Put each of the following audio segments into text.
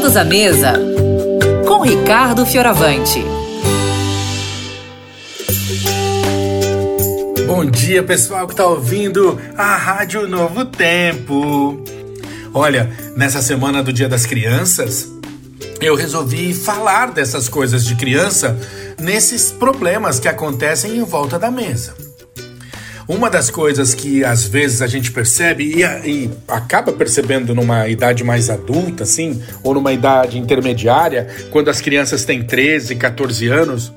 Todos à mesa com Ricardo Fioravante. Bom dia, pessoal que está ouvindo a Rádio Novo Tempo. Olha, nessa semana do Dia das Crianças, eu resolvi falar dessas coisas de criança nesses problemas que acontecem em volta da mesa. Uma das coisas que às vezes a gente percebe e, e, acaba percebendo numa idade mais adulta, assim, ou numa idade intermediária, quando as crianças têm 13, 14 anos,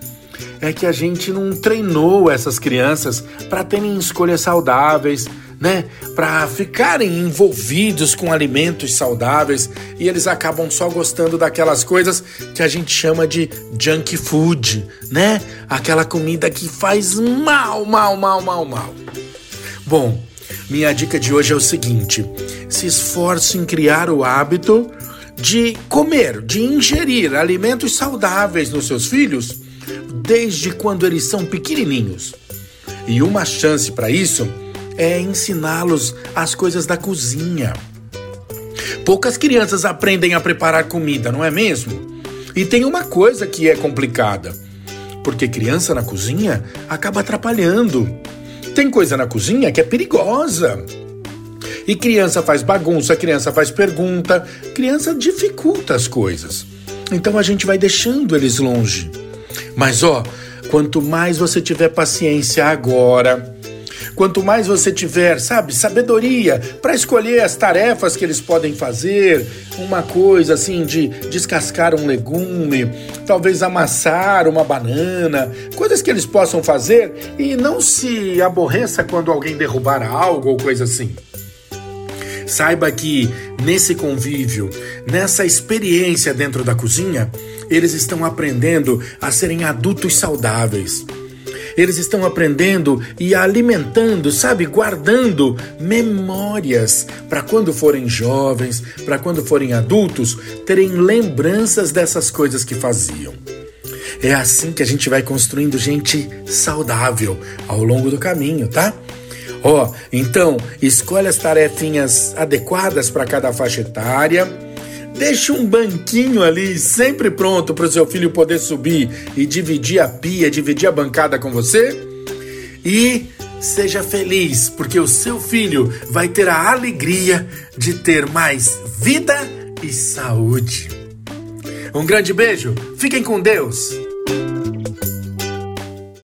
é que a gente não treinou essas crianças para terem escolhas saudáveis, né? Para ficarem envolvidos com alimentos saudáveis e eles acabam só gostando daquelas coisas que a gente chama de junk food, né? Aquela comida que faz mal, mal, mal, mal, mal. Bom, minha dica de hoje é o seguinte: se esforce em criar o hábito de comer, de ingerir alimentos saudáveis nos seus filhos desde quando eles são pequenininhos. E uma chance para isso é ensiná-los as coisas da cozinha. Poucas crianças aprendem a preparar comida, não é mesmo? E tem uma coisa que é complicada, porque criança na cozinha acaba atrapalhando. Tem coisa na cozinha que é perigosa. E criança faz bagunça, criança faz pergunta, criança dificulta as coisas. Então a gente vai deixando eles longe. Mas ó, quanto mais você tiver paciência agora, Quanto mais você tiver, sabe, sabedoria para escolher as tarefas que eles podem fazer, uma coisa assim de descascar um legume, talvez amassar uma banana, coisas que eles possam fazer e não se aborreça quando alguém derrubar algo ou coisa assim. Saiba que nesse convívio, nessa experiência dentro da cozinha, eles estão aprendendo a serem adultos saudáveis eles estão aprendendo e alimentando, sabe, guardando memórias para quando forem jovens, para quando forem adultos, terem lembranças dessas coisas que faziam. É assim que a gente vai construindo gente saudável ao longo do caminho, tá? Ó, oh, então, escolhe as tarefinhas adequadas para cada faixa etária Deixe um banquinho ali sempre pronto para o seu filho poder subir e dividir a pia, dividir a bancada com você. E seja feliz, porque o seu filho vai ter a alegria de ter mais vida e saúde. Um grande beijo, fiquem com Deus!